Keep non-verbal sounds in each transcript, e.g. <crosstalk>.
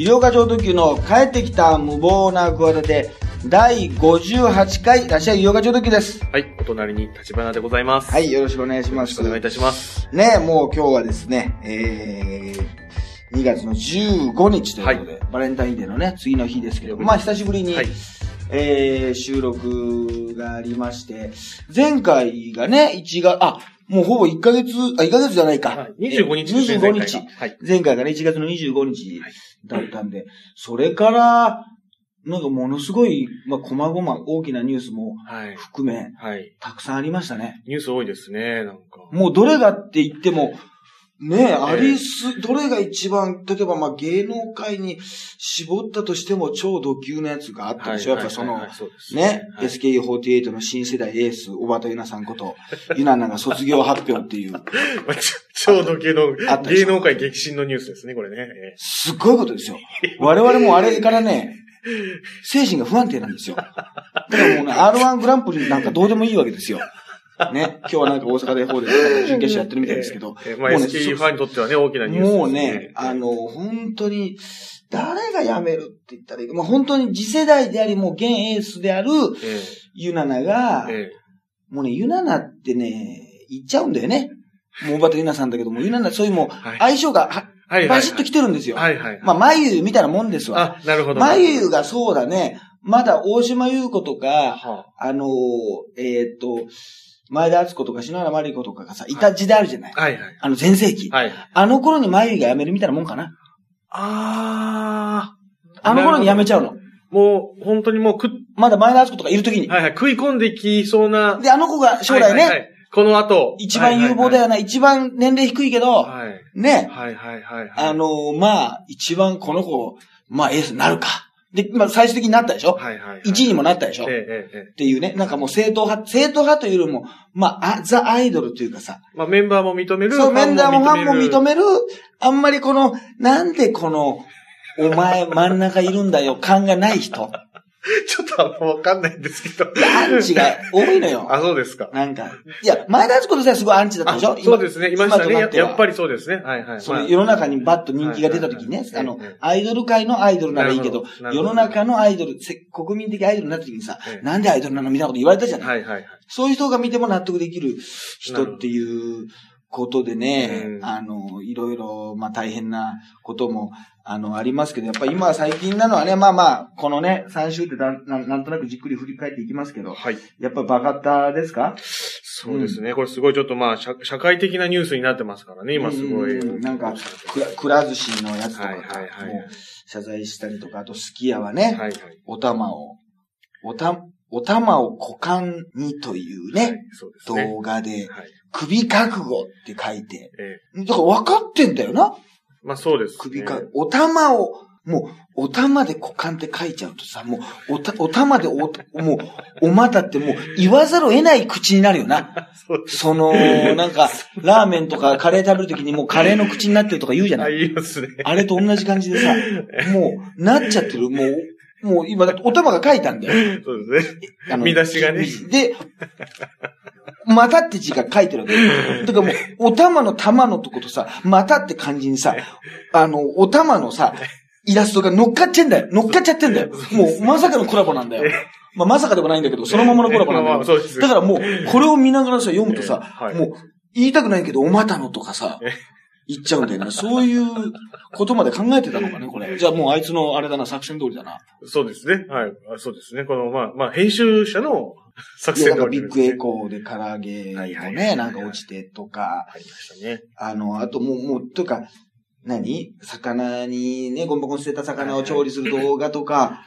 医療課長特急の帰ってきた無謀な企て、第58回、らっしゃい医療課長特急です。はい、お隣に立花でございます。はい、よろしくお願いします。よろしくお願いいたします。ねもう今日はですね、えー、2月の15日ということで、バレンタインデーのね、次の日ですけど、まあ久しぶりに、はいえー、収録がありまして、前回がね、1月、あ、もうほぼ1ヶ月、あ、1ヶ月じゃないか。はい25日ですね25前回日がはい。前回がね、1月の25日だったんで、それから、なんかものすごい、まあ、細々大きなニュースもはい。含め、はい。たくさんありましたね。ニュース多いですね、なんか。もうどれがって言っても、ねえ、えありす、どれが一番、例えばまあ芸能界に絞ったとしても超ド級のやつがあったでしょ、やっぱその、はいはいはいね、はい SKE48 の新世代エース、小畑ゆなさんこと、ゆななが卒業発表っていう、<laughs> まあちょちょうど芸能界激震のニュースですね、これね。えすっごいことですよ。我々もあれからね、精神が不安定なんですよ。だからもうね、R1 グランプリなんかどうでもいいわけですよ。ね。今日はなんか大阪で方で準決勝やってるみたいですけど。ええまあ、もうね SK ファンにとってはね、大きなニュースです、もうね、あの、本当に、誰が辞めるって言ったらいいか、まあ本当に次世代であり、もう現エースであるえユナナがえ、えもうね、ユナナってね、言っちゃうんだよね。もう小畑ユナさんだけども、ユナナそういうもう、はい相性がは、いはいはい。バシッと来てるんですよ。はいはい。まあ、眉みたいなもんですわ。あ、なるほど。眉優がそうだね。まだ大島優子とか、はあのーえーっと、前田敦子とか篠原麻里子とかがさ、いた時代あるじゃない。あ、はいはい。あの前世紀。はい。あの頃に眉優が辞めるみたいなもんかな。ああの頃に辞めちゃうの。もう、本当にもうくっ、まだ前田敦子とかいる時に。はいはい、食い込んできそうな。で、あの子が将来ね、はいはいはいこの後。一番有望だよ。よな、一番年齢低いけど、はい。ね、はいはいはいはい。あのーまあ、一番この子、まあエースになるか。で、まあ最終的になったでしょ、はいはいはい。?1 位にもなったでしょ、えええ。っていうね、なんかもう正統派、正統派というよりも、まあ、あザ・アイドルというかさ、まあメンバーも認める。そう、メンダーもファンも認。める、あんまりこの、なんでこの、お前真ん中いるんだよ感がない人。<laughs> ちょっとあんまわかんないんですけど。アンチが多いのよ。<laughs> あ、そうですか。なんか。いや、前田敦子としてはすごいアンチだったあでしょ？そうですね。いましたね。ややっぱりそうですね。はいはい。まあその世の中にバッと人気が出た時にねあのええ、アイドル界のアイドルならいいけど世の中のアイドル、せ国民的アイドルになった時にさえ、えなんでアイドルなのみたいなこと言われたじゃないはいはいはい。そういう人が見ても納得できる人っていうことでねう、んあの、いろいろ、まあ大変なことも、あの、ありますけど、やっぱり今最近なのはね、まあまあ、このね、3週ってだんなんなんとなくじっくり振り返っていきますけど、はい。やっぱバカッタですか？そうですね。これすごいちょっとまあ、社社会的なニュースになってますからね、今すごい。うんなんか、くら、くら寿司のやつとかはいはいはい謝罪したりとか、あと、すき家はね、はいはい。お玉を、おた、お玉を股間にというね、はいそうですね。動画で、はい。首覚悟って書いて、ええ。だから分かってんだよな。まあそうです、ね。首か、お玉を、もう、お玉で股間って書いちゃうとさ、もう、おた、お玉でお、もう、お股ってもう、言わざるを得ない口になるよな。<laughs> そ。その、なんか、ラーメンとかカレー食べるときにもうカレーの口になってるとか言うじゃなあ、い言いますね。あれと同じ感じでさ、<laughs> もう、なっちゃってる。もう、もう今、お玉が書いたんだよ。そうですね。見出しがね。で、またって字が書いてるわけ。<laughs> だからもう、お玉の玉のとことさ、またって漢字にさ、あの、お玉のさ、イラストが乗っかっちゃうんだよ。乗っかっちゃってんだよ。もう、まさかのコラボなんだよ。まあ、まさかでもないんだけど、そのままのコラボなんだよ。だからもう、これを見ながらさ、読むとさ、はいもう、言いたくないけど、お股のとかさえ、言っちゃうんだよね。そういうことまで考えてたのかね、これ。じゃあもうあいつのあれだな、作戦通りだな。そうですね。はい。あそうですね。この、まあ、まあ、編集者の <laughs> 作戦なんかビッグエーコーで唐揚げはいはいもね、なんか落ちてとか、ありましたね。あの、あともう、もう、というか、何？魚にね、ゴミ箱に捨てた魚を調理する動画とか、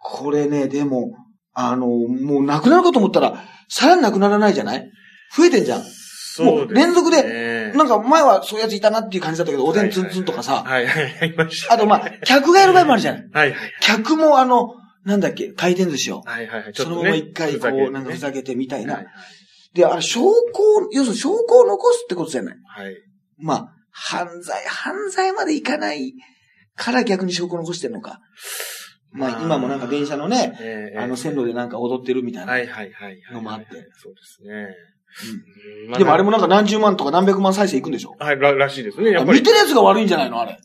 これね、でも、あの、もうなくなるかと思ったら、さらになくならないじゃない？増えてんじゃん。そうね。連続ででなんか前はそういうやついたなっていう感じだったけど、おでんツンツンとかさ、はいはいはい。あとまあ、客がやる場合もあるじゃない。はいはい。客もあの、なんだっけ、回転寿司を。はいはいはい。ちょその。まま一回こう、なんかふざけけてみたいなはい。で、あれ、証拠を、要するに証拠を残すってことじゃない。はい。まあ、犯罪、犯罪までいかないから逆に証拠を残してるのか。まあ、今もなんか電車のね、ええあの線路でなんか踊ってるみたいな。はいはいはいはい。のもあってそうですね。うんでもあれもなんか何十万とか何百万再生いくんでしょ？はい、ら、らしいですね。やっぱり。見てるやつが悪いんじゃないの？あれ。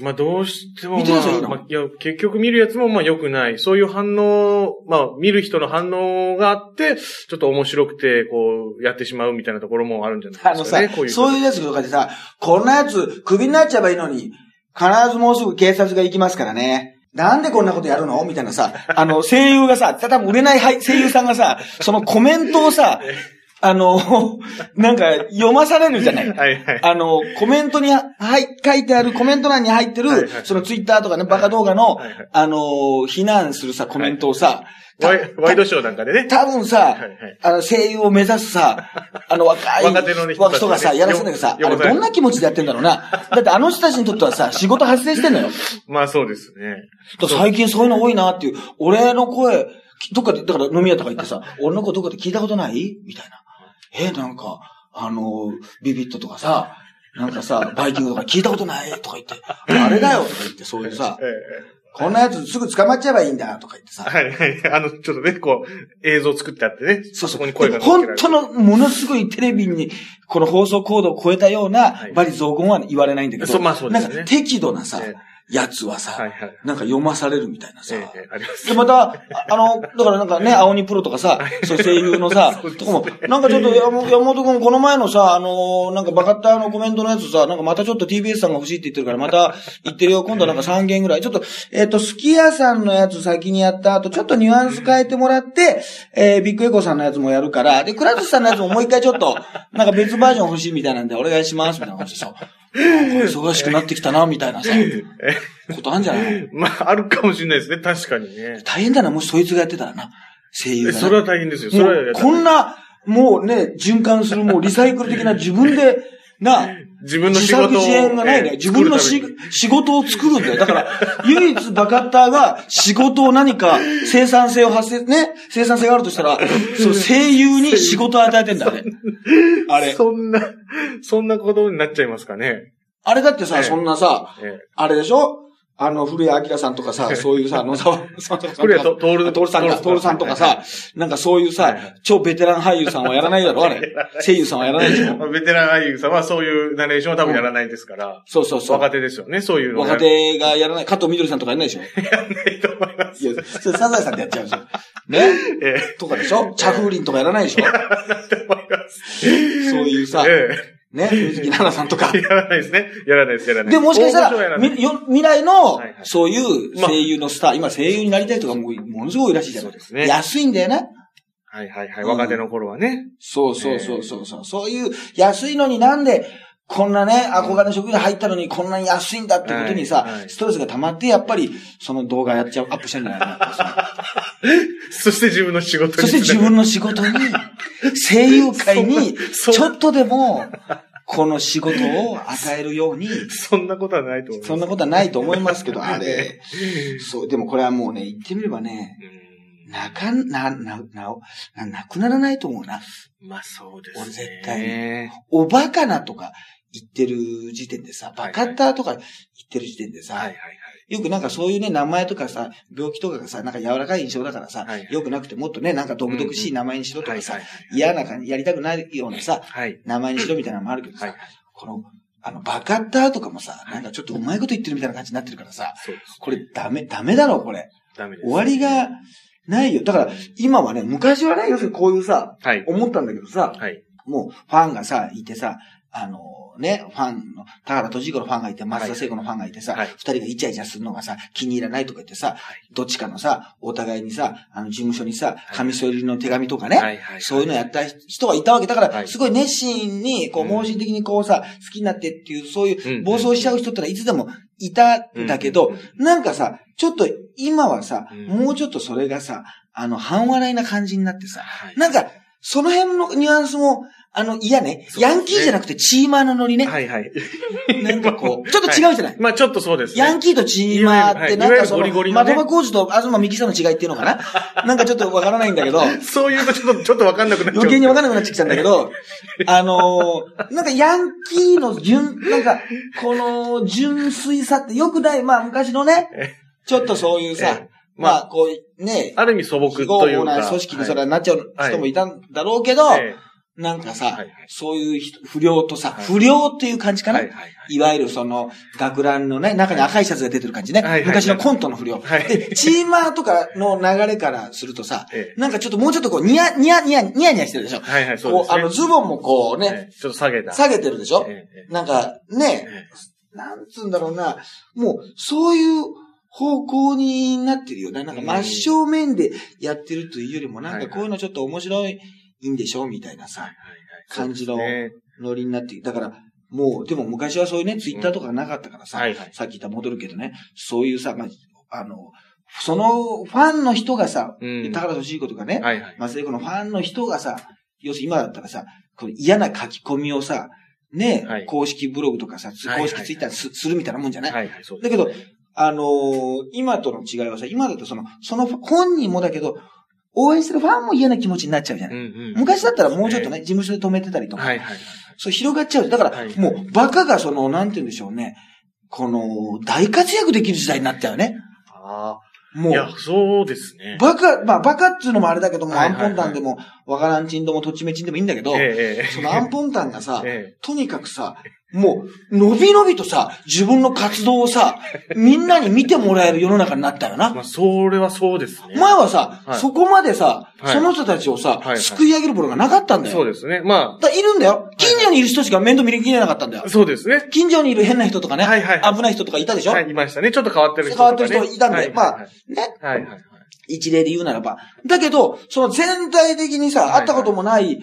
まあどうしても、見てるやつはいいの？まあ、いや、結局見るやつもまあ良くない。そういう反応、まあ見る人の反応があって、ちょっと面白くて、こう、やってしまうみたいなところもあるんじゃないあのさですかね。こういう。そういうやつとかでさ、こんなやつ、クビになっちゃえばいいのに、必ずもうすぐ警察が行きますからね。なんでこんなことやるの？みたいなさ、あの、声優がさ、多分売れないはい声優さんがさ、そのコメントをさ、<laughs> あの、<laughs> なんか読まされるじゃない。はいはい。あの、コメントに、はい、書いてある、コメント欄に入ってる、はいはいそのツイッターとかね、バカ動画の、はいはいあの、非難するさ、コメントをさ、たワイワイドショーなんかでね。多分さ、はいはいあの、声優を目指すさ、<laughs> あの、若い若手の人がさ、やらせんだけどさ、あれどんな気持ちでやってんだろうな。<laughs> だってあの人たちにとってはさ、仕事発生してんのよ。まあそうですね。最近そういうの多いなっていう、俺の声、どっかで、だから飲み屋とか行ってさ、俺の声どっかで聞いたことない？みたいな。えーなんか、あの、ビビットとかさ、なんかさ、バイキングとか聞いたことないとか言って、あれだよとか言って、そういうさえ、えこんなやつすぐ捕まっちゃえばいいんだとか言ってさ。はいはい。あの、ちょっとね、こう、映像作ってあってね。そうそう。こに声が本当の、ものすごいテレビに、この放送コードを超えたようなはい、バリ雑言は言われないんだけど、そうまあそうですねなんか適度なさえ、やつはさ、はいはい。なんか読まされるみたいなさ、ええええあります。で、また、ああの、だからなんかね、<laughs> 青鬼プロとかさ、そういう声優のさ、<laughs> とかも、なんかちょっと山山本君、この前のさ、あのなんかバカッターのコメントのやつさ、なんかまたちょっと TBS さんが欲しいって言ってるから、また言ってるよ。<laughs> 今度なんか3件ぐらい。ちょっと、えっ、と、すき家さんのやつ先にやった後、ちょっとニュアンス変えてもらって、えー、ビッグエコーさんのやつもやるから、で、クラウドさんのやつももう一回ちょっと、なんか別バージョン欲しいみたいなんで、お願いします、みたいなでさ、なんか忙しくなってきたな、みたいなさ、ことあんじゃない？まあ、あるかもしれないですね。確かにね。大変だな、もしそいつがやってたらな。声優がそれは大変ですよ。それはこんな、もうね、循環する、もうリサイクル的な自分で、な、自分の自仕事を。作自演がないね。ええ自分のし仕事を作るんだよ。だから、唯一バカッターが仕事を何か生産性を発生、ね、生産性があるとしたら、そう、<laughs> 声優に仕事を与えてんだね。あれ。そんな、そんなことになっちゃいますかね。あれだってさ、ええそんなさ、えあれでしょ？あの、古谷明さんとかさ、<laughs> そういうさ、野沢さんとか。古谷と徹徹さんか、徹さんとかさ、なんかそういうはいさはい、超ベテラン俳優さんはやらないだろあれ。<laughs> 声優さんはやらないでしょまあ <laughs> ベテラン俳優さんはそういうナレーションは多分やらないですから。そうそうそう。若手ですよね、そういうの。若手がやらない、加藤みどりさんとかやらないでしょやらないと思います。いや、それサザエさんでやっちゃうんですよ。ね？えとかでしょ？茶風鈴とかやらないでしょ？え。と思います。そういうさ、えね <laughs> 水木奈々さんとかえ。。やらないですね。やらないです、やらないで、もしかしたら、未来のそういう声優のスター、今声優になりたいとかもうものすごいらしいじゃないそうですね安いんだよね。はいはいはい。若手の頃はね。そうそうそうそうそう。そういう安いのになんで、こんなね、憧れの職業入ったのにこんなに安いんだってことにさストレスが溜まって、やっぱり、その動画やっちゃう、アップしちゃうんじゃないかな。<laughs> そして自分の仕事にそして自分の仕事に、声優界に、そちょっとでも、この仕事を与えるように、そんなことはないと思います。そんなことはないと思いますけど、<laughs> あれ、そう、でもこれはもうね、言ってみればね、うんなかん、な、な、な、な、なくならないと思うな。まあそうですね。俺絶対おバカなとか言ってる時点でさ、バカッターとか言ってる時点でさ、はいはいよくなんかそういうね、名前とかさ、病気とかがさ、なんか柔らかい印象だからさ、はいよくなくてもっとね、なんか独々しい名前にしろとかさ、嫌な感じ、やりたくないようなさ、はい。名前にしろみたいなのもあるけどさ、はい。この、あの、バカッターとかもさ、なんかちょっとうまいこと言ってるみたいな感じになってるからさ。これダメ、ダメだろ、これ。ダメです。終わりがないよ。だから、今はね、昔はね、要するにこういうさ、はい。思ったんだけどさ、はい。もうファンがさ、いてさ、あのね、ファンの、田原俊彦のファンがいて、松田聖子のファンがいてさ、二、はい。人がイチャイチャするのがさ、気に入らないとか言ってさ、はい。どっちかのさ、お互いにさ、あの、事務所にさ、い。紙添え入りの手紙とかね。そういうのやった人がいたわけ。だから、はい。すごい熱心に、こう、うん。盲信的にこうさ、好きになってっていう、そういううん。暴走しちゃう人ってのはいつでもいたんだけど、なんかさ、ちょっと今はさ、うん。もうちょっとそれがさ、あの、半笑いな感じになってさ、はい。なんか、その辺のニュアンスも、あの、嫌ね。そうですねヤンキーじゃなくてチーマーのノリね。はいはい。<laughs> なんかこう、<laughs> ちょっと違うじゃない？まあちょっとそうですね。ヤンキーとチーマーって、はいなんかその、いわゆるゴリゴリのね的場工事と東幹久の違いっていうのかな？<laughs> なんかちょっとわからないんだけど、そういうとちょっと、ちょっとわかんなくなっちゃう。余計にわかんなくなってきたんだけど、あのーなんかヤンキーの純、なんか、この純粋さってよくない、まあ昔のね、ちょっとそういうさえ、まあこう、ね、ある意味素朴というか。な組織にそれははなっちゃう人もいたんだろうけど、なんかさ、はいはいそういう人不良とさ、はい不良っていう感じかな、はいはいはい。いわゆるその、学ランのね、中に赤いシャツが出てる感じね。はいはいはい昔のコントの不良。はいで、チーマーとかの流れからするとさ、ええなんかちょっともうちょっとこう、ニヤ、ニヤ、ニヤ、ニヤニヤしてるでしょ？はいはい、そうこう、ですね。あの、ズボンもこうね、ええちょっと下げた。下げてるでしょ？ええなんか、ね、ええなんつうんだろうな、もう、そういう方向になってるよね。なんかうん真正面でやってるというよりも、なんかこういうのちょっと面白いんでしょ？みたいなさ、感じのノリになってだから、もう、でも昔はそういうね、ツイッターとかなかったからさ、はいはい。さっき言った戻るけどね、そういうさ、まあ、あの、そのファンの人がさ、うん。高田敏彦とかね、はいはい。松江子のファンの人がさ、要するに今だったらさ、この嫌な書き込みをさ、ね、はい。公式ブログとかさ、公式ツイッターにす,、するみたいなもんじゃない、はいはい、そうだけど、あのー今との違いはさ、今だとその、その本人もだけど、応援してるファンも嫌な気持ちになっちゃうじゃない、うんうん。昔だったらもうちょっとね、事務所で止めてたりとか、はいはいはい。そう広がっちゃう。だから、はいもう、バカがその、なんて言うんでしょうね、この、大活躍できる時代になったよね。ああ。もいやう、、そうですね。バカ、まあ、バカっていうのもあれだけども、アンはいはいはいポンタンでも、わからんちんども、とちめちんでもいいんだけど、ええそのアンポンタンがさ、<laughs> えとにかくさ、もう、のびのびとさ、自分の活動をさ、みんなに見てもらえる世の中になったよえ。な。まあ、それはそうですね。前はさ、はいそこまでさ、はいその人たちをさ、はいはい救い上げるものがなかったんだよ。そうですね。まだからいるんだよ。近所にいる人しか面倒見れきれなかったんだよあ、。そうですね。近所にいる変な人とかね、はいはいはい危ない人とかいたでしょ、はい、いましたね。ちょっと変わってる人変わって。る人いたんで、まあ、ね、はいはいはい。一例で言うならば。だけど、その全体的にさ、はいはい会ったこともない、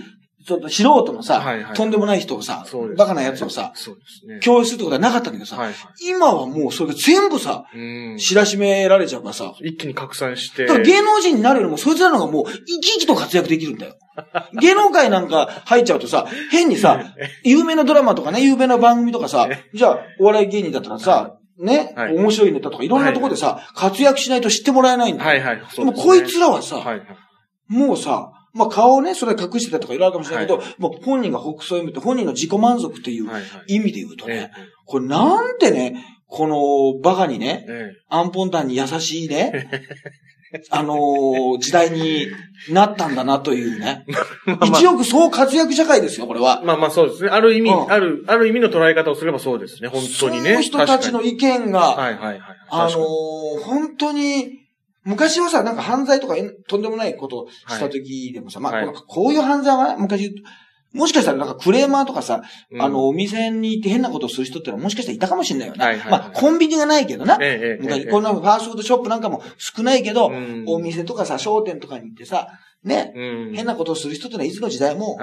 ちょっと素人のさ、はいはいとんでもない人をさねバカなやつをさ、ね。共有するってことはなかったんだけどさ、はいはい。今はもうそれが全部さ、うん。知らしめられちゃうからさ、一気に拡散して。芸能人になるよりもそいつらの方がもう生き生きと活躍できるんだよ。<laughs> 芸能界なんか入っちゃうとさ、変にさ、有名なドラマとかね、有名な番組とかさ、じゃあお笑い芸人だったらさ、ね、はい面白いネタとかいろんなところでさ、活躍しないと知ってもらえないんだよ。はいはい。でそうでもこいつらはさ、はいはい。もうさ、まあ顔をね、それは隠してたとかいろいろあるかもしれないけど、もう本人が北総を見て、本人の自己満足っていうはいはい。意味で言うとえね、これなんてね、このバカにねえ、えアンポンタンに優しいね、<laughs> あのー時代になったんだなというね。え。<laughs> まあま一億総活躍社会ですよ、これはあ。まあまあそうですね。ある意味、うんある、ある意味の捉え方をすればそうですね。本当にね。その人たちの意見が、はいはいはい。あのー本当に、昔はさ、なんか犯罪とかとんでもないことした時でもさ、まあ、はいこのこういう犯罪は昔言うと、もしかしたらなんかクレーマーとかさ、うんあの、お店に行って変なことをする人ってのはもしかしたらいたかもしれないよね。はいはいはいまあ、コンビニがないけどな。ええええ昔、ええこんなファーストフードショップなんかも少ないけど、うんお店とかさ、商店とかに行ってさ、ね、うん。変なことをする人ってのはいつの時代も。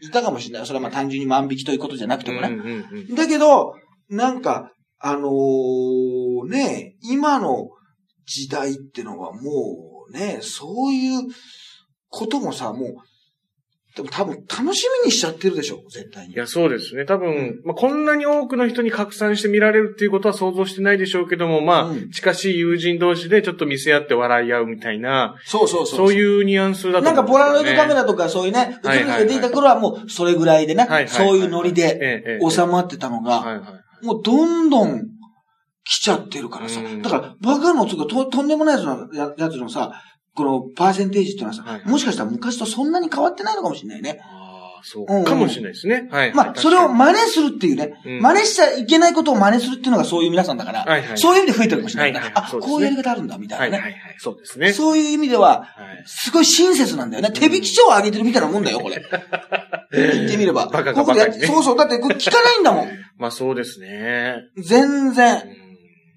いたかもしれない。それはまあ単純に万引きということじゃなくてもね。うんうんうんだけど、なんか、あのーね、今の時代ってのはもうね、そういうこともさ、もう、でも多分楽しみにしちゃってるでしょ、絶対にい。や、そうですね。多分、まあ、こんなに多くの人に拡散して見られるっていうことは想像してないでしょうけども、まあ、うん近しい友人同士でちょっと見せ合って笑い合うみたいな、そうそうそう。そういうニュアンスだとなんかポラロイドカメララとかそういうね、映はいるのが出ていた頃はもうそれぐらいでねはいはいはい、そういうノリで収まってたのが、はいはい。もうどんどん来ちゃってるからさうん。だから、バカのつうかと、とんでもないやつのややつのさ、このパーセンテージっていうのはさ、はいもしかしたら昔とそんなに変わってないのかもしれないね。ああ、そううんうんかもしれないですね。はい。まあ、それを真似するっていうね、うん真似しちゃいけないことを真似するっていうのがそういう皆さんだから、はいはいそういう意味で増えてるかもしれないな。はいはいあ、ねこういうやり方あるんだ、みたなね。はいいはいはい。そうですね。そういう意味では、はいすごい親切なんだよね。手引き書をあげてるみたいなもんだよ、これ。<laughs> 言ってみれば。バカがバカにねそうそう。だってこれ聞かないんだもん。まあそうですね。全う然。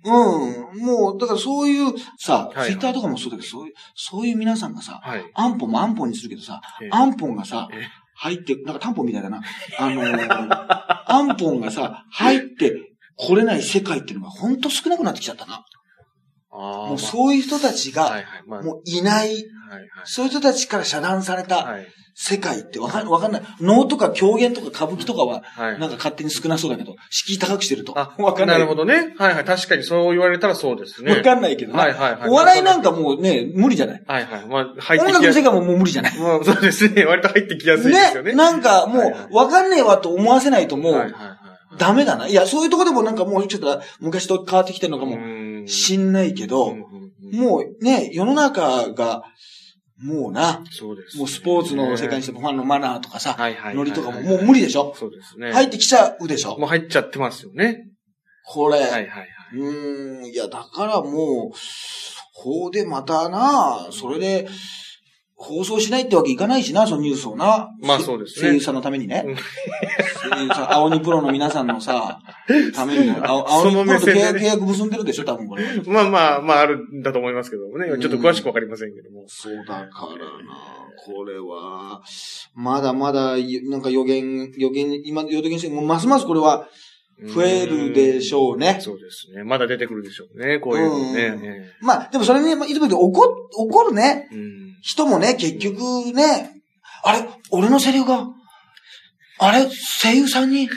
んうん。もう、だからそういう、さ、はいツイッターとかもそうだけど、そういう、そういう皆さんがさ、はい。安保も安保にするけどさええ、安保がさええ、入って、なんか担保みたいだな。あのー、安保がさ、入って来れない世界っていうのがほんと少なくなってきちゃったな。もうそういう人たちが、もういない。そういう人たちから遮断されたはい。世界ってわかんわかんない。能とか狂言とか歌舞伎とかは、はい。なんか勝手に少なそうだけど、敷居高くしてると。あ、<laughs> わかんない。なるほどね。はいはい。確かにそう言われたらそうですね。わかんないけどなはいはいはいお笑いなんかもうね、無理じゃない。はいはい。まあ、入っ音てきやすい。楽の世界ももう無理じゃない。もうそうですね。割と入ってきやすいですよね。ね、なんかもうわかんねえわと思わせないともうはいはいはい。ダメだな。いや、そういうとこでもなんかもうちょっと昔と変わってきてるのかもうんしんないけど、もうね、世の中が、もうな、そうです。もうスポーツの世界にしてもファンのマナーとかさ、はいはいノリとかももう無理でしょ？そうですね。入ってきちゃうでしょ？もう入っちゃってますよね。これ。はいはいはい。うーん、いや、だからもう、法でまたな、それで、放送しないってわけいかないしな、そのニュースをな。まあそうですね声優さんのためにね。うん声優さん、青鬼プロの皆さんのさ、ために。青 <laughs> 青その目線でね約契約結んでるでしょ、多分これ。まあまあ、まああるんだと思いますけどもね。ちょっと詳しくわかりませんけども。そうだからな、これは、まだまだ、なんか予言、予言、今予言して、もうますますこれは増えるでしょうね。そうですね。まだ出てくるでしょうね。こういうのね。まあ、でもそれに、まあいつも言うと怒、怒るね。えうん人もね、結局ね、あれ？俺のセリフが、あれ？声優さんに、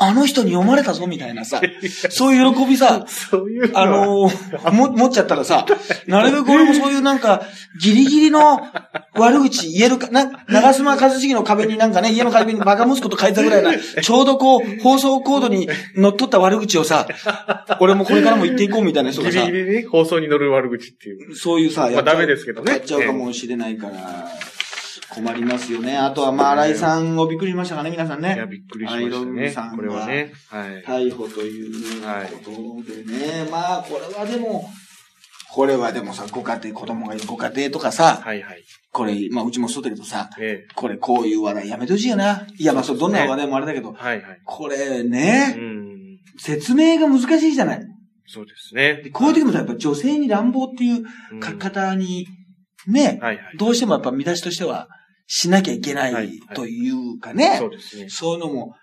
あの人に読まれたぞ、みたいなさ、そういう喜びさ、<laughs> そうあのーも、持っちゃったらさ、<laughs> なるべく俺もそういうなんか、ギリギリの悪口言えるか、な、長島和茂の壁になんかね、家の壁にバカ息子と書いてたぐらいな、<laughs> ちょうどこう、放送コードに乗っ取った悪口をさ、俺もこれからも言っていこうみたいな人がさギリギ、リに放送に乗る悪口っていう。そういうさ、まあダメですけどね。やっちゃうかもしれないから、困りますよね。あとは、まあ、新井さんをびっくりしましたかね、皆さんいや、ね。びっくりしましたアイロンねさん。がこれはね。はい。逮捕ということでね。まあ、これはでも、これはでもさ、ご家庭、子供がいるご家庭とかさ、はいはい。これ、まあ、うちもそうだけどさ、ええ。これ、こういう話題やめてほしいよな。いや、まあ、そう、どんな話題もあれだけど、はいはい。これうね、ん。説明が難しいじゃない。そうですねで。こういう時もさ、やっぱ女性に乱暴っていううん書き方に、ね、はいはい。どうしてもやっぱ見出しとしてはしなきゃいけなはいいというかね、そうですね。そういうのも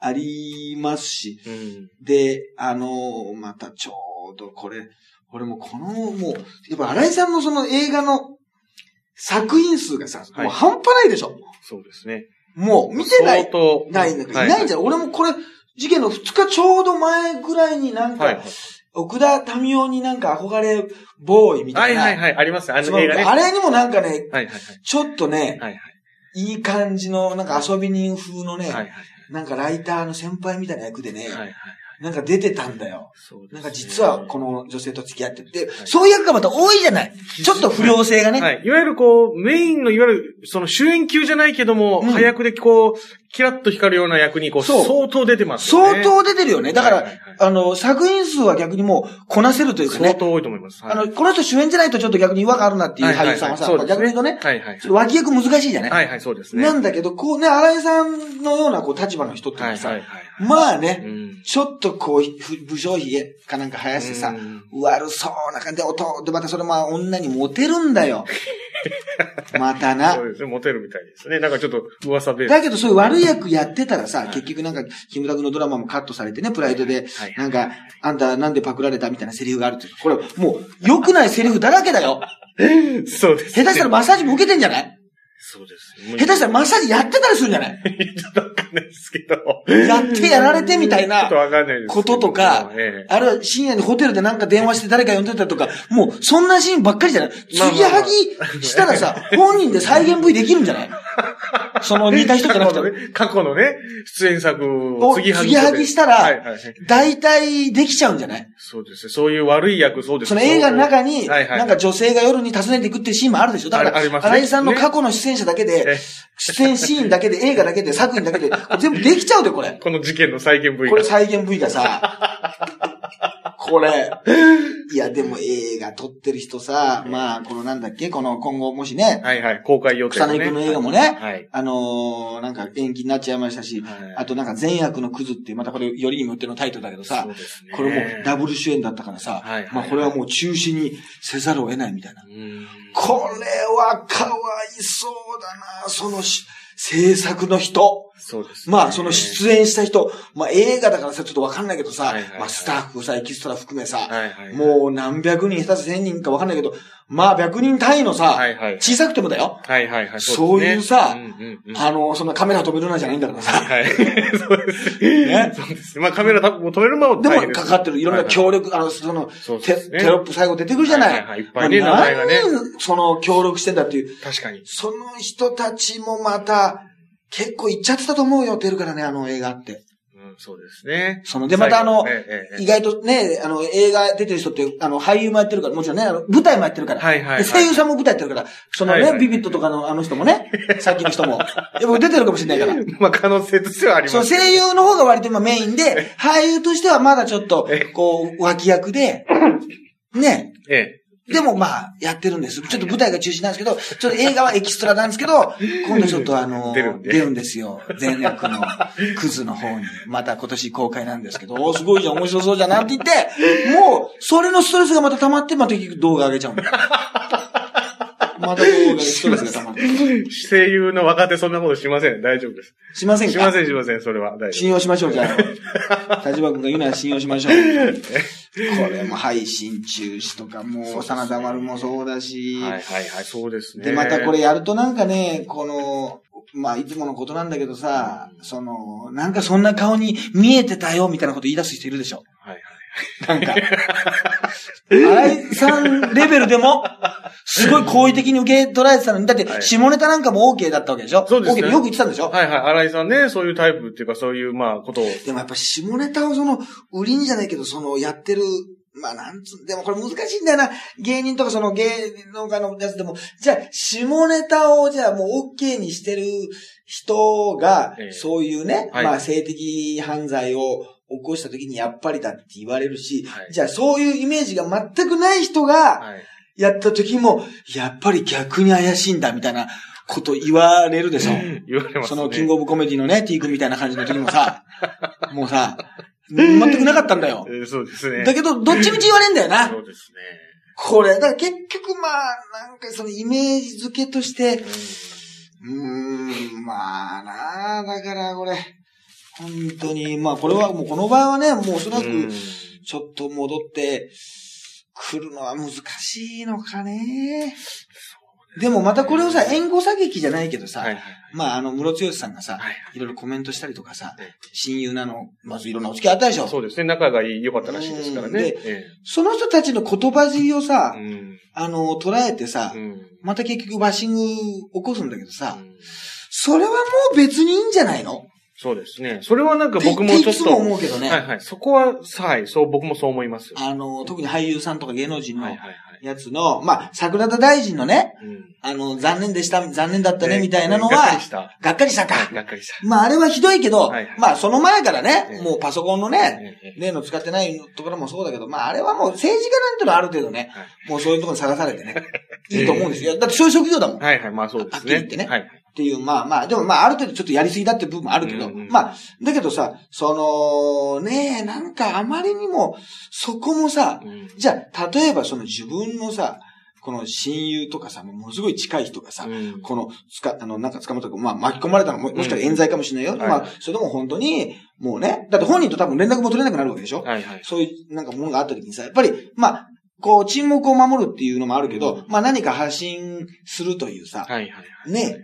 ありますし、うん。で、あの、またちょうどこれ、俺もこの、もう、やっぱ新井さんのその映画の作品数がさ、はいもう半端ないでしょ。そうですね。もう見てない。ないんだけど、はいないんじゃん。俺もこれ、事件の2日ちょうど前ぐらいになんか、はい。奥田民生になんか憧れボーイみたな。はいいはいはい。ありますね。あそのの映画ね。あれにもなんかね、はいはいはい。ちょっとね、はいいい感じの、なんか遊び人風のね、はい。はいなんかライターの先輩みたいな役でね、はい。はいはい。なんか出てたんだよ。なんか実はこの女性と付き合ってて、いそういう役がまた多いじゃない。ちょっと不良性がね。はい。いわゆるこう、メインの、いわゆる、その主演級じゃないけども、うん早役でこう、キラッと光るような役に、こう、そう相当出てますよね。相当出てるよね。だから、はいはいはいあの、作品数は逆にもうこなせるというかね。相当多いと思います。はいあの、この人主演じゃないとちょっと逆に違和感あるなっていう俳優さんはさ、はいはいはい逆に言うとね、はいはい脇役難しいじゃない、はいはい、そうですね。なんだけど、こうね、新井さんのようなこう立場の人ってさ、はいはいはい。うまあね、ん。ちょっとこう、ふ武将髭かなんか生やしてさ、うん悪そうな感じで、音、で、またそれまあ女にモテるんだよ。<laughs> またなそう。ですね、モテるみたいですね。なんかちょっと噂ベース。だけどそういう悪い役やってたらさ、結局なんか、キムタクのドラマもカットされてね、プライドではい、なんか、あんたなんでパクられたみたいなセリフがあるって。これ、もう、良くないセリフだらけだよ。<laughs> そうです、下手したらマッサージも受けてんじゃない？そうです。下手したらマッサージやってたりするんじゃない？<laughs> ちょっとわかんないですけど。やってやられてみたいなちょっとわかんないですけど。こととかええ、あるいは深夜にホテルでなんか電話して誰か呼んでたとか、もうそんなシーンばっかりじゃない？継ぎはぎしたらさ、<laughs> 本人で再現 V できるんじゃない？<laughs> その似た人じゃなくて。<laughs> 過去のね、出演作をを継ぎはぎ継ぎはぎしたら。大体できちゃうんじゃない？そうですね。そういう悪い役、そうですその映画の中に、なんか女性が夜に訪ねていくっていうシーンもあるでしょ？だから、ありますね新井さんの過去の出演者だけでえ、出演シーンだけで、<laughs> 映画だけで、作品だけで、全部できちゃうで、これ。この事件の再現 V これが。再現 V がさ、これ、<laughs> いや、でも映画撮ってる人さ、まあ、このなんだっけ、この今後もしね、はいはい。公開予定のね。草薙くんの映画もね、はい。あのーなんか延期になっちゃいましたし、はいあとなんか善悪のクズってまたこれよりにもよってのタイトルだけどさね。これもうダブル主演だったからさ、はいはいまあこれはもう中止にせざるを得ないみたいな。うんこれはかわいそうだな、そのし制作の人。そうですね。まあ、その出演した人、まあ映画だからさ、ちょっとわかんないけどさ、はいはいはいまあスタッフさ、エキストラ含めさ、はいはい。もう何百人、下手す千人かわかんないけど、まあ百人単位のさ、はいはい小さくてもだよ。はいはいはい。そういうさうんうんうんあの、そんなカメラ止めるなじゃないんだからさ。はい。そうですね。ねそうですね。まあカメラ多分止めるのもでもかかってる、いろんな協力、あの、その、テロップ最後出てくるじゃない。はいはいはいいっぱいねまあ名前がねその協力してんだっていう。確かに。その人たちもまた、結構行っちゃってたと思うよ、出るからね、あの映画って。うんうん、そうですね。その、で、またあの、ええええ意外とね、あの、映画出てる人って、あの、俳優もやってるから、もちろんね、あの舞台もやってるから。はいはいはいで声優さんも舞台やってるから、そのね、はいはいビビットとかのあの人もね、さっきの人も、やっぱ出てるかもしれないから。<laughs> まあ、可能性としてはあります。そう、声優の方が割と今メインで、俳優としてはまだちょっと、こう、脇役で、ね、ええ。でもまあ、やってるんです。ちょっと舞台が中心なんですけど、ちょっと映画はエキストラなんですけど、<laughs> 今度ちょっとあの、出るんで出るんですよ。全役のクズの方に。また今年公開なんですけど、おーすごいじゃん、面白そうじゃんなんて言って、もう、それのストレスがまた溜まって、また結局動画上げちゃうんだよ。また動画でストレスが溜まって。声優の若手そんなことしません。大丈夫です。しませんか？しません、しません、それは。大丈信用しましょう、じゃあ。立場君が言うなら信用しましょう。これも配信中止とか、もう、真田丸もそうだし、夫。はいはいはい、そうですね。で、またこれやるとなんかね、この、まあ、いつものことなんだけどさ、その、なんかそんな顔に見えてたよ、みたいなこと言い出す人いるでしょ？<laughs> なんか。新井さんレベルでも、すごい好意的に受け取られてたのに、だっては、い下ネタなんかも OK だったわけでしょ？そうですね ?OK でよく言ってたんでしょ？はいはい。新井さんね、そういうタイプっていうか、そういう、まあ、ことを。でもやっぱ下ネタをその、売りにじゃないけど、その、やってる、まあなんつう、でもこれ難しいんだよな。芸人とかその芸能界のやつでも、じゃあ、下ネタをじゃあもう OK にしてる人がええ、そういうね、はいまあ性的犯罪を起こした時にやっぱりだって言われるし、はいじゃあそういうイメージが全くない人が、はい。やった時も、やっぱり逆に怪しいんだみたいなこと言われるでしょ。<laughs> 言われますね。そのキングオブコメディのね、T 君みたいな感じの時もさ、<laughs> もうさ、全くなかったんだよ。えーそうですね。だけど、どっちみち言われんだよな。そうですこれ、だから結局まあ、なんかそのイメージ付けとして、ね。うーん、まあなあ、だからこれ、本当に、まあこれはもうこの場合はね、もうおそらくうん、ちょっと戻って来るのは難しいのかね。でもまたこれをさ、援護射撃じゃないけどさ、はいはい。まああの、ムロツヨシさんがさ、はいいろいろコメントしたりとかさええ、親友なの、まずいろんなお付き合いあったでしょ。そうですね。仲がいい、良かったらしいですからね。その人たちの言葉尻をさえ、うん。あの、捉えてさう、ん。また結局バッシング起こすんだけどさう、んそれはもう別にいいんじゃないの？そうですね。それはなんか僕もちょっと。いつも思うけどね。はいはい。そこは、はい、そう、僕もそう思いますよ。あの、特に俳優さんとか芸能人の。やつの、まあ、桜田大臣のね、うん。あの、残念でした、残念だったね、みたいなのはがっかりし、た。がっかりしたか。はいがっかりした。まあ、あれはひどいけどはいはい、まあ、その前からえね、えもうパソコンのね、ええ例の使ってないところもそうだけど、まあ、あれはもう政治家なんてのはある程度ね、はいもうそういうところにさらされてね、<laughs> いいと思うんですよ。だってそういう職業だもん。はいはい、まあそうですね。はっきり言ってねはい。っていう、まあまあ、でもまあある程度ちょっとやりすぎだって部分もあるけど、うんうんまあ、だけどさ、その、ねえ、なんかあまりにも、そこもさ、うん。じゃあ、例えばその自分のさ、この親友とかさ、ものすごい近い人がさ、うん。この、つか、あの、なんか捕まったか、まあ巻き込まれたのも、もしかしたら冤罪かもしれないよ。うんまあはい、それでも本当に、もうね、だって本人と多分連絡も取れなくなるわけでしょ。はいはい。そういう、なんかものがあった時にさ、やっぱり、まあ、こう、沈黙を守るっていうのもあるけど、うん。まあ何か発信するというさ、はいはいはい。ね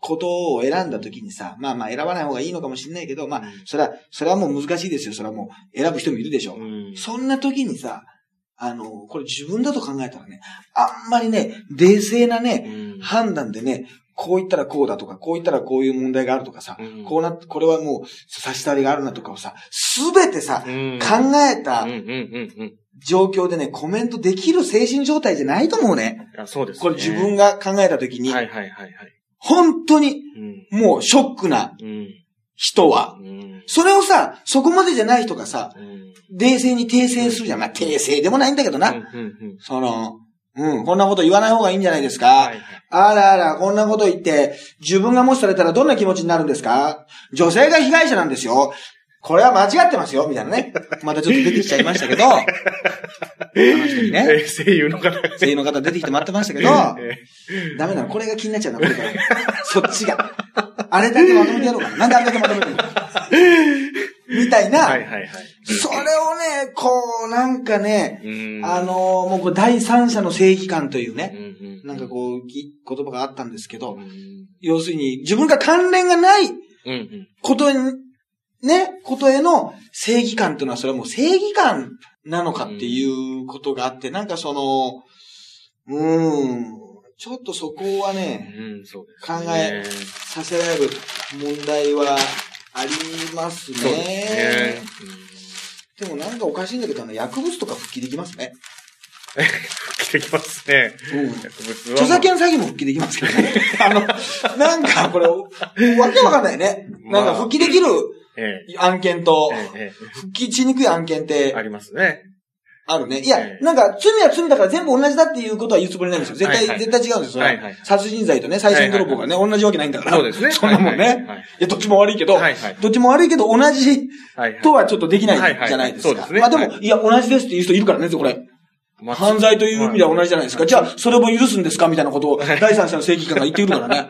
ことを選んだ時にさ、まあまあ選ばない方がいいのかもしれないけど、まあうん、それは、それはもう難しいですよ。それはもう選ぶ人もいるでしょ。うん。そんな時にさ、あの、これ自分だと考えたらね、あんまりね、冷静なね、うん判断でね、こう言ったらこうだとか、こう言ったらこういう問題があるとかさ、うんこうな、これはもう差し障りがあるなとかをさ、すべてさ、うん考えた。状況でね、コメントできる精神状態じゃないと思うね。あそうですね。これ自分が考えた時に、はいはいはいはい。本当にうん。もうショックなうん。人は、うん。それをさ、そこまでじゃない人がさ、うん。冷静に訂正するじゃん。まあ、訂正でもないんだけどな。その、うん、こんなこと言わない方がいいんじゃないですか。あらあら、こんなこと言って、自分がもしされたらどんな気持ちになるんですか？女性が被害者なんですよ。これは間違ってますよ、みたいなね。またちょっと出てきちゃいましたけど、あの人にね、えー声優の方が。声優の方出てきて待ってましたけど、えダメなの。これが気になっちゃうな、これから。そっちが。あれだけまとめてやろうかな。なんであれだけまとめてるの？みたいーな、はいはいはい。それをね、こう、なんかね、うんあ、のもうこれ第三者の正義感といううんね、うんなんかこう、ぎ言葉があったんですけどう、ん要するに自分が関連がないうんうん。ことに、ね、ことへの正義感っていうのはそれはもう正義感なのかっていうことがあって、なんかその、うーん、ちょっとそこはね、うん、そうです考ね。えさせられる問題はありますそうですねね。。でもなんかおかしいんだけど、あの、薬物とか復帰できますね。<laughs> 来てきますね。うん。薬物は。著作権詐欺も復帰できますけどね。あの、なんかこれ、わけわかんないね。<laughs> なんか復帰できるええ案件と、復帰しにくい案件ってえありますね。あるね。いやえ、えなんか罪は罪だから全部同じだっていうことは言うつもりないんですよ。絶対、絶対違うんですよ。殺人罪とね、再選泥棒がね、同じわけないんだから。そうですね。<laughs> そんなもんね。はいや、どっちも悪いけど、どっちも悪いけど同じ。とはちょっとできなはいじゃないですか。まあでも、、はいや、同じですっていう人いるからね、これ。まあ犯罪という意味では同じじゃないですか。はいじゃあ、それも許すんですか？みたいなことを、第三者の正義感が言ってくるからね。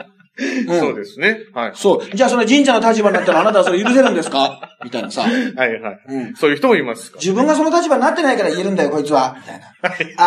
うんそうですね。はい。そう。じゃあ、その神社の立場になったらあなたはそれ許せるんですか？<laughs> みたいなさ。はいはい。うん。そういう人もいますか？自分がその立場になってないから言えるんだよ、こいつは。みたいな。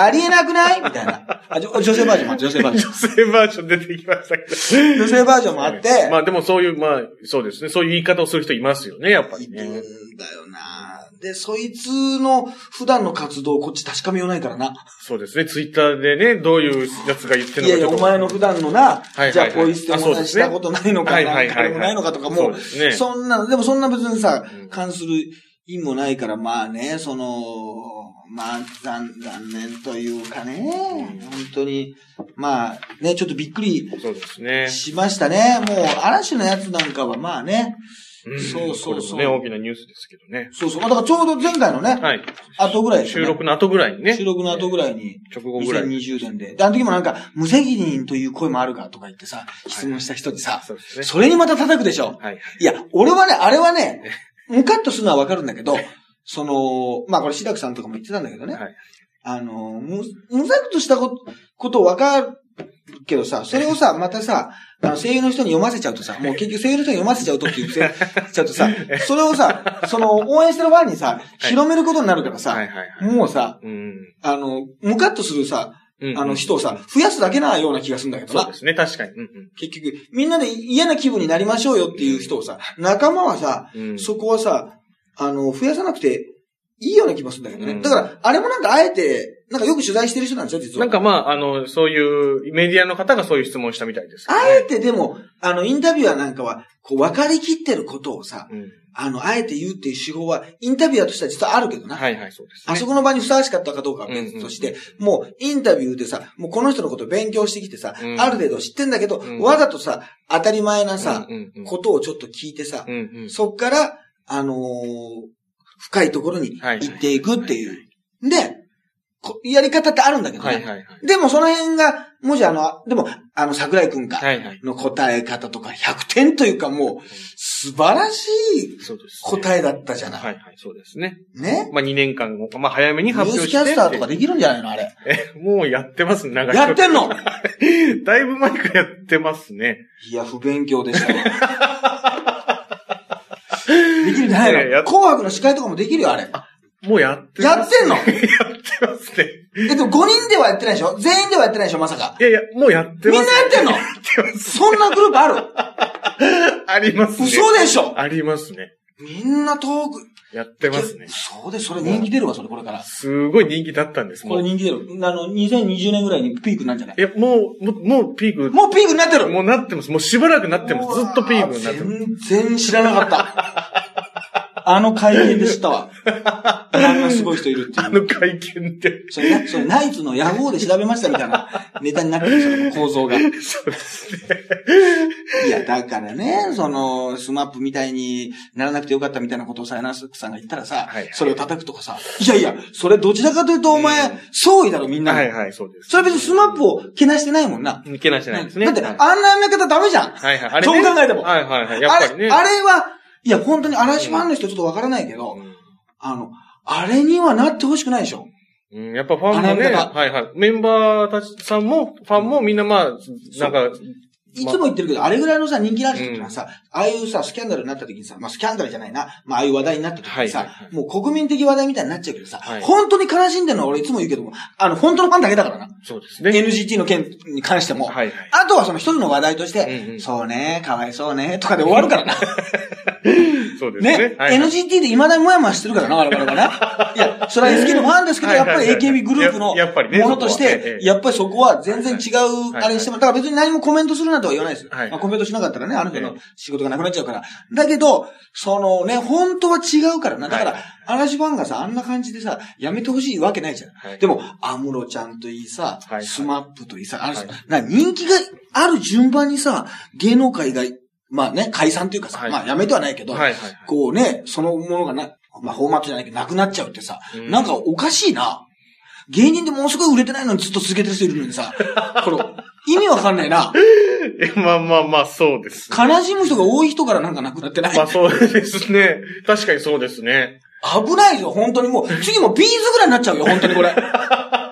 ありえなくない？みたいな。あじょ女性バージョンも女性バージョン。女性バージョン出てきましたけど。女性バージョンもあって、まあでもそういう、まあ、そうですね。そういう言い方をする人いますよね、やっぱりいるんだね。よなで、そいつの普段の活動をこっち確かめようないからな。そうですね。ツイッターでね、どういうやつが言ってるいやいや、のかちょっと。お前の普段のな、はいはいはいじゃあこいつでもあそうですねしたことないのか、はいはいはいはい誰もないのかとかそもうですねそんなの、でもそんな別にさうん、関する意味もないから、まあね、その、まあ、残、残念というかね、本当に、まあね、ちょっとびっくりそうですね。しましたね。もう、嵐のやつなんかはまあね、んそうそうそうね、大きなニュースですけどね。そうそう、まあだからちょうど前回のね、はい。後ぐらいですよね収録の後ぐらいにね。収録の後ぐらいに、直後ぐらい。2020年で。で、あの時もなんか、無責任という声もあるかとか言ってさ、質問した人にさ、そうですね。それにまた叩くでしょ。はい。いや、俺はね、あれはね、ムカッとするのはわかるんだけど、その、まあこれ、白くさんとかも言ってたんだけどね。はい。あの、む、むざくとしたこと、ことわかるけどさ、それをさ、またさ、あの、声優の人に読ませちゃうとさ、もう結局声優の人に読ませちゃうとって言ってちゃうとさ、それをさ、その、応援してるファンにさ、広めることになるからさ。もうさ、うん。あの、ムカッとするさ、うんあの人をさ、増やすだけなような気がするんだけどなそうで。すね、確かに。うん結局、みんなで嫌な気分になりましょうよっていう人をさ、仲間はさ、うん。うん。そこはさ、あの、増やさなくていいような気もするんだけどね。うんだから、あれもなんかあえて、なんかよく取材してる人なんですよ、実は。なんかまあ、あの、そういうメディアの方がそういう質問をしたみたいですね。あえてでも、あの、インタビュアーなんかは、こう、分かりきってることをさ、うん。あの、あえて言うっていう手法は、インタビュアーとしては実はあるけどな。はいはい、そうですね。あそこの場にふさわしかったかどうかは別として、もうインタビューでさ、もうこの人のことを勉強してきてさ、うんある程度知ってんだけど、うんわざとさ、当たり前なさ、ことをちょっと聞いてさ、うんうん。そっから、あのー深いところにはい行っていくっていう。で、こやり方ってあるんだけどね。はいはいはい。でもその辺が、もしあの、でも、あの、桜井くんか。の答え方とか100点というかもう、素晴らしい答えだったじゃない。はいはい、そうですね。ね？まあ2年間を、まあ早めにニュース発表して。キャスターとかできるんじゃないの？あれ。え、もうやってますね、長いやってんの？<laughs> だいぶ前からやってますね。いや、不勉強でしたよ。<laughs> できるんじゃないの、いややっ紅白の司会とかもできるよ、あれ。もうやってやってんの？<laughs> やってますね。え、でも5人ではやってないでしょ？全員ではやってないでしょ？まさか。いやいや、もうやってます。みんなやってんの？やってます。そんなグループある？<laughs> ありますね。嘘でしょ？ありますね。みんな遠く。やってますね。そうです、それ人気出るわ、それ、これから。すごい人気だったんです、これ人気出る。あの、2020年ぐらいにピークなんじゃない？や、もう、もう、もうピーク、もうピークになってるもうなってます。もうしばらくなってます。ずっとピークになってます。全然知らなかった。あの会見で知ったわ。<laughs> あんなすごい人いるっていう。あの会見で。それね、それナイツのヤホーで調べましたみたいなネタになってるその構造が。いそうですね。や、だからね、その、 SMAP みたいにならなくてよかったみたいなことをさ、柳瀬さんが言ったらさ、はいそれを叩くとかさ、いやいや、それどちらかというとお前、うん総意だろ、みんなの。はいはい、そうです。それは別に SMAP をけなしてないもんな。いけないしてないですね。だって、はいあんなやめ方ダメじゃん。はいはい。あどう考えてもはいはいはい。やっぱりね。あれ、あれは、いや、本当に嵐ファンの人ちょっとわからないけど、あの、あれにはなってほしくないでしょ。うん、うんやっぱファンもね、はいはい。メンバーたちさんも、ファンもみんなまあ、なんか、いつも言ってるけど、あれぐらいのさ、人気のある人ってのはさ、ああいうさ、スキャンダルになった時にさ、まあスキャンダルじゃないな、まあああいう話題になった時にさもう国民的話題みたいになっちゃうけどさはい、本当に悲しんでるのは俺いつも言うけども、あの、本当のファンだけだからな。そうですね。NGT の件に関しても。はいはい。あとはその一つの話題として、んそうね、かわいそうね、とかで終わるからな。<laughs> そうですね。ね、はいはい NGT で未だにもやもやしてるからな、我々がな。<laughs> いや、それは SK のファンですけど、やっぱり AKB グループのものとして、えやっぱりそこは全然違う、はいあれにしても、だから別に何もコメントするなとは言わないです。はいまあコメントしなかったらね、あの人のええ仕事がなくなっちゃうから。だけど、そのね、本当は違うからな。だから、はい嵐ファンがさ、あんな感じでさ、やめてほしいわけないじゃん。はいでも、安室ちゃんといいさ、 SMAP といいさ、あれさはいな人気がある順番にさ、芸能界が、まあね、解散というかさ、はいまあやめてはないけど、はいはいはい。こうね、そのものがな、まあフォーマットじゃないけどなくなっちゃうってさ、うんなんかおかしいな。芸人でものすごい売れてないのにずっと続けてる人いるのにさ、<laughs> これ、意味わかんないな。えまあまあまあ、そうです、悲しむ人が多い人からなんかなくなってない？まあそうですね。確かにそうですね。危ないよ、本当にもう。次もビーズぐらいになっちゃうよ、本当にこれ。<laughs>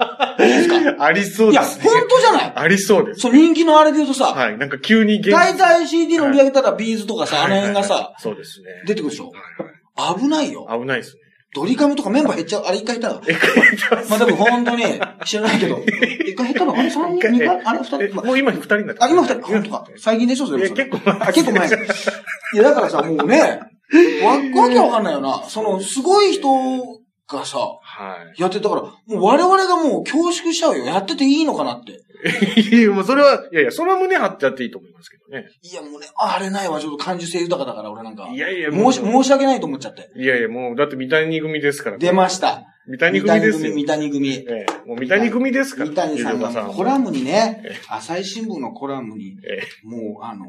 いいですか？ありそういや、ですね。本当じゃないありそうです。そう、人気のあれで言うとさ、はい。なんか急に現大体 CD の売り上げたらビーズとかさ、あの辺がさはいはいは、いそうですね。出てくるでしょ？はいはい危ないよ。危ないですね。ドリカムとかメンバー減っちゃう。あれ一回減ったの？え、書いてますまあでも本当に、知らないけど。一回減ったの？<laughs> あれ三人？二回あれ二え人？まもう今二人になってあ、今二人？本当か。最近でしょ？それいや、結構前。あ、<laughs> 結構前。いや、だからさ、もうね、わ、わけわかんないよな。その、すごい人がさ、はい。やってたから、もう我々がもう恐縮しちゃうよ。やってていいのかなって。<laughs> いや、もうそれは、いやいや、それは胸張ってやっていいと思いますけどね。いや、もうね、あれないわ。ちょっと感受性豊かだから、俺なんか。いやいや、もう申し、申し訳ないと思っちゃって。いやいや、もう、だって三谷組ですから。出ました。三谷組ですよ。三谷組。ええ、もう三谷組ですから。三谷さんがコラムにねええ、朝日新聞のコラムに、ええ、もう、あの、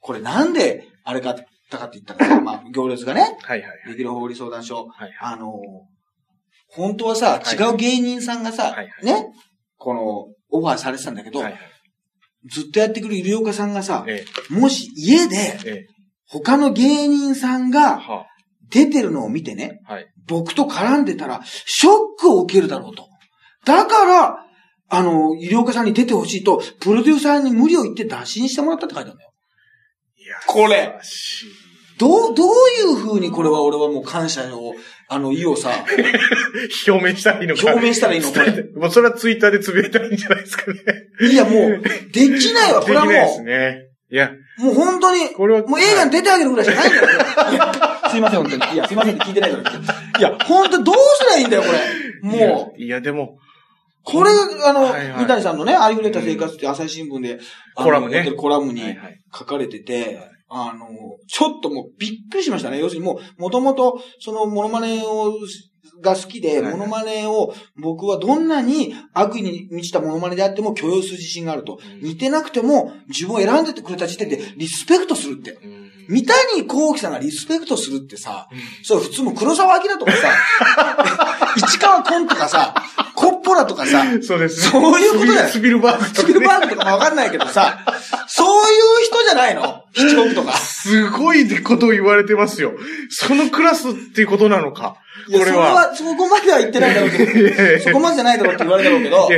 これなんで、あれかったかって言ったらさ、まあ、行列がね、はいはいはい。できる法理相談所、はいはい。あの、本当はさ、はい違う芸人さんがさ、はいはいね、この、オファーされてたんだけど、はいはい。ずっとやってくる医療家さんがさ、えもし家でえ、え他の芸人さんえ。がは出てるのを見てね、はい。僕と絡んでたら、ショックを受けるだろうと。だから、あの、医療家さんに出てほしいと、プロデューサーに無理を言って打診してもらったって書いてあるんだよ。いや、これどう、どういう風にこれは俺はもう感謝を、あの、意をさ、表明したらいいのか。表明したらいいのこれ伝えてもうそれはツイッターでつぶやいたらいいんじゃないですかね。いやもう、できないわ、これはもできないですね。いや、う、もう本当に、これはもう映画に出てあげるぐらいしかないんだよ。すいません、本当に。いや、すいませんって聞いてないから。いや、本当にどうすりゃいいんだよ、これ。もう、いや、いやでも、これが、あの、はいはい三谷さんのね、ありふれた生活って朝日新聞で、コラムねコラムにはいはい書かれてて、あの、ちょっともうびっくりしましたね。要するにもう、もともと、その、モノマネを、が好きで、はいモノマネを僕はどんなに悪意に満ちたモノマネであっても許容する自信があると。うん似てなくても自分を選んでてくれた時点でリスペクトするって。うん三谷幸喜さんがリスペクトするってさ、そう普通も黒沢明とかさ、<laughs> 市川コンとかさ、コッポラとかさ、そうですね。そういうことだよスピルスピルバーグとかねスピルバーグとかもわかんないけどさ、そういう人じゃないの七国とか。すごいことを言われてますよ。そのクラスっていうことなのか？いや、それこれは。は、そこまでは言ってないだろうけど、<laughs> そこまでじゃないだろうって言われたろうけど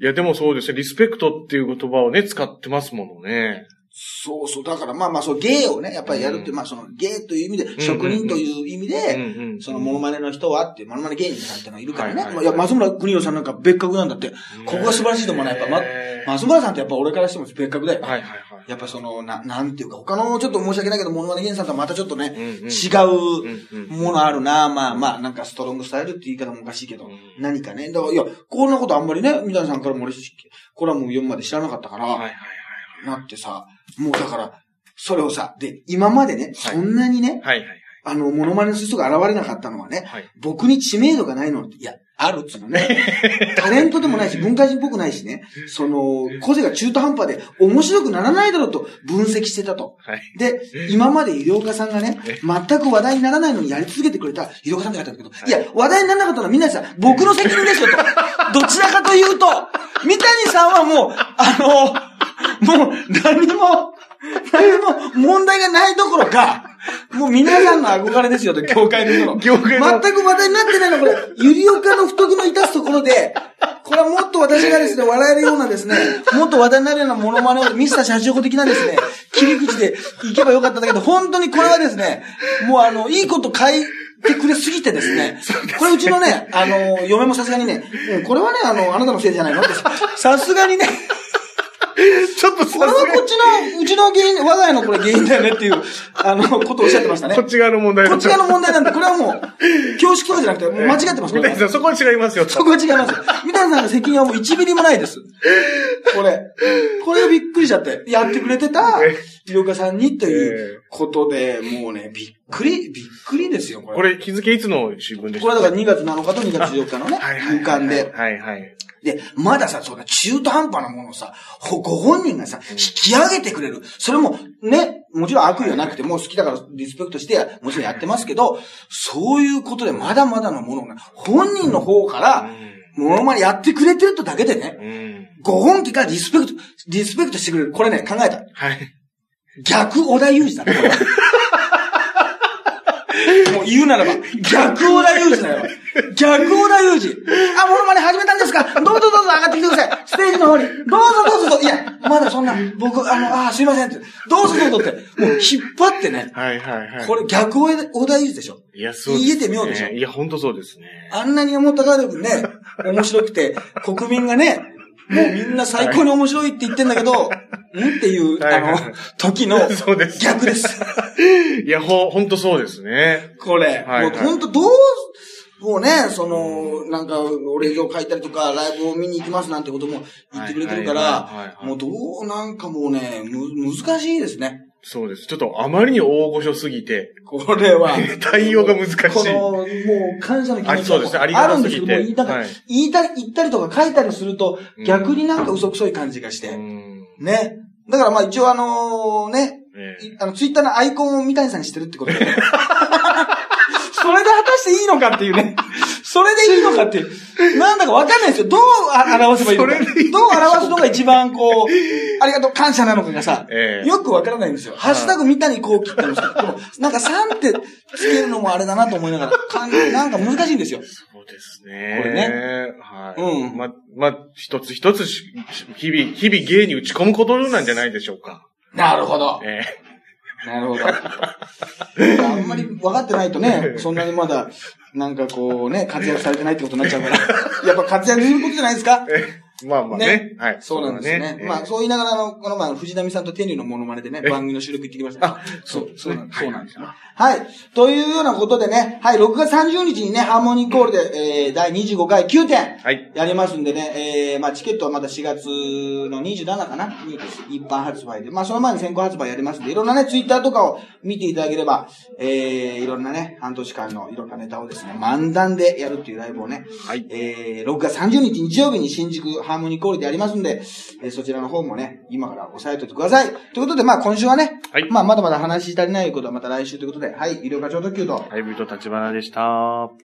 い、やでもそうですね。リスペクトっていう言葉をね、使ってますものね。そうそう、だからまあまあ、そう、芸をね、やっぱりやるって、うんまあその芸という意味で、ん職人という意味うんで、うんそのモノマネの人はって、モノマネ芸人さんってのがいるからね。はいはいはいいや、松村邦洋さんなんか別格なんだって。ここが素晴らしいと思うな、やっぱ、ま松村さんってやっぱ俺からしても別格だよ。はいはいはい。やっぱその、な、なんていうか、他のちょっと申し訳ないけど、モノマネ芸人さんとはまたちょっとね、違うものあるな、まあまあ、なんかストロングスタイルって言い方もおかしいけど、うん何かね。だから、いや、こんなことあんまりね、三谷さんからも俺、コラム読むまで知らなかったから、はいはいはいなってさ、もうだから、それをさ、で、今までね、そんなにね、はい。はいはいあの、モノマネする人が現れなかったのはね、はい。僕に知名度がないのって、いや、あるっつうのね。<laughs> タレントでもないし、文化人っぽくないしね、その、個性が中途半端で面白くならないだろうと分析してたと。はい。で、今まで医療家さんがねえ、全く話題にならないのにやり続けてくれた医療家さんって書いてあるけど、はいいや、話題にならなかったのはみんなでさ、僕の責任ですよと。<laughs> どちらかというと、三谷さんはもう、あの、もう何も、<laughs> 何も問題がないどころか、もう皆さんの憧れですよと、<laughs> 業界の人の。業界の全く話題になってないのはこれ、ゆりおかの太着の致すところで、これはもっと私がですね、笑えるようなですね、もっと話題になるようなモノマネを、ミスター社長的なですね、切り口でいけばよかったんだけど、本当にこれはですね、もうあの、いいこと書いてくれすぎてですね、これうちのね、あの、嫁もさすがにね、うんこれはね、あの、あなたのせいじゃないのって、さすがにね、<laughs> ちょっとこれはこっちの、うちの原因、我が家のこれ原因だよねっていう、<laughs> あの、ことをおっしゃってましたね。ここっち側の問題っち側の問題なんで、これはもう、恐縮とかじゃなくて、間違ってます、これ三谷さん、そこは違いますよ。そこは違いますよ。三谷さんの責任はもう1ミリもないです。これ。これがびっくりしちゃって。やってくれてたえ、医療家さんにといえうことで、もうね、びっくり、びっくりですよ、これ。これ、日付いつの新聞でしたこれだから2月7日と2月14日のね、はいはい夕刊で。はいはい。で、まださ、そんな中途半端なものをさ、ほご本人がさ、引き上げてくれる。それも、ね、もちろん悪意はなくて、もう好きだからリスペクトして、もちろんやってますけど、そういうことでまだまだのものが、本人の方から、モノマネやってくれてるとだけでね。ご本家からリスペクト、リスペクトしてくれる。これね、考えた。はい。逆小田裕二だね。<laughs> もう言うならば、逆小田裕二だよ。逆小田裕二。あ、モノマネ始めたんですか？どうぞどうぞ上がってきてください。ージの方に。どうぞどうぞ。いや、まだそんな、僕、あの、あすいませんって。どうぞどうぞって。もう引っ張ってね。はいはいはい。これ逆小田裕二でしょ。いや、そうです、ね。言えてみようでしょいや、ほんとそうですね。あんなに思ったかるくね、面白くて、国民がね、もうみんな最高に面白いって言ってんだけど、ん？っていう、あの時のそうです。逆です。いや、ほ、ほんとそうですね。これ。もう本当どう、もうね、その、なんか、お礼状書いたりとか、ライブを見に行きますなんてことも言ってくれてるから、もうどう、なんかもうね、む、難しいですね。そうです。ちょっとあまりに大御所すぎて、これは。対応が難しい。この、もう、感謝の気持ちあそうですねありあるんがたすぎてですけどい、言いたり、言ったりとか書いたりするとうん、逆になんか嘘くそい感じがしうて。ん。ね。だからまあ一応あのね、あの、ツイッターのアイコンを三谷さんにしてるってことで。<laughs> それで果たしていいのかっていうね。<laughs> それでいいのかっていう。なんだかわかんないですよ。どうあ表せばいいのか。どう表すのが一番こう、ありがとう、感謝なのかがさ、ええよくわからないんですよ。ハッシュタグ三谷こう切ったんですけど、でもなんか3ってつけるのもあれだなと思いながら、かんなんか難しいんですよ。そうですね。これね。はい。うんま、ま、一つ一つし、日々、日々芸に打ち込むことなんじゃないでしょうか。なるほど。えなるほど。<laughs> あんまり分かってないとね、<laughs> そんなにまだ、なんかこうね、活躍されてないってことになっちゃうから。やっぱ活躍することじゃないですか？<laughs> まあまあね。ねはい。そうなんですよね。ええまあ、そう言いながら、あの、この前、藤波さんと天竜のモノマネでね、番組の収録行ってきました。あそう、そうなんです。はいそうなんですよ。はい。というようなことでね、はい、6月30日にね、ハーモニーコールで、えー、第25回9点。はい。やりますんでね、えー、まあチケットはまだ4月の27かな？に一般発売で、まあその前に先行発売やりますんで、いろんなね、ツイッターとかを見ていただければ、えー、いろんなね、半年間のいろんなネタをですね、漫談でやるっていうライブをね、はい。えー、6月30日日曜日に新宿ハーモニーコールでやりますんで、えー、そちらの方もね、今から押さえておいてください。ということで、まあ今週はね、はいまあまだまだ話し足りないことはまた来週ということで、はい、医療課長特急と、ハイブリッド立花でした。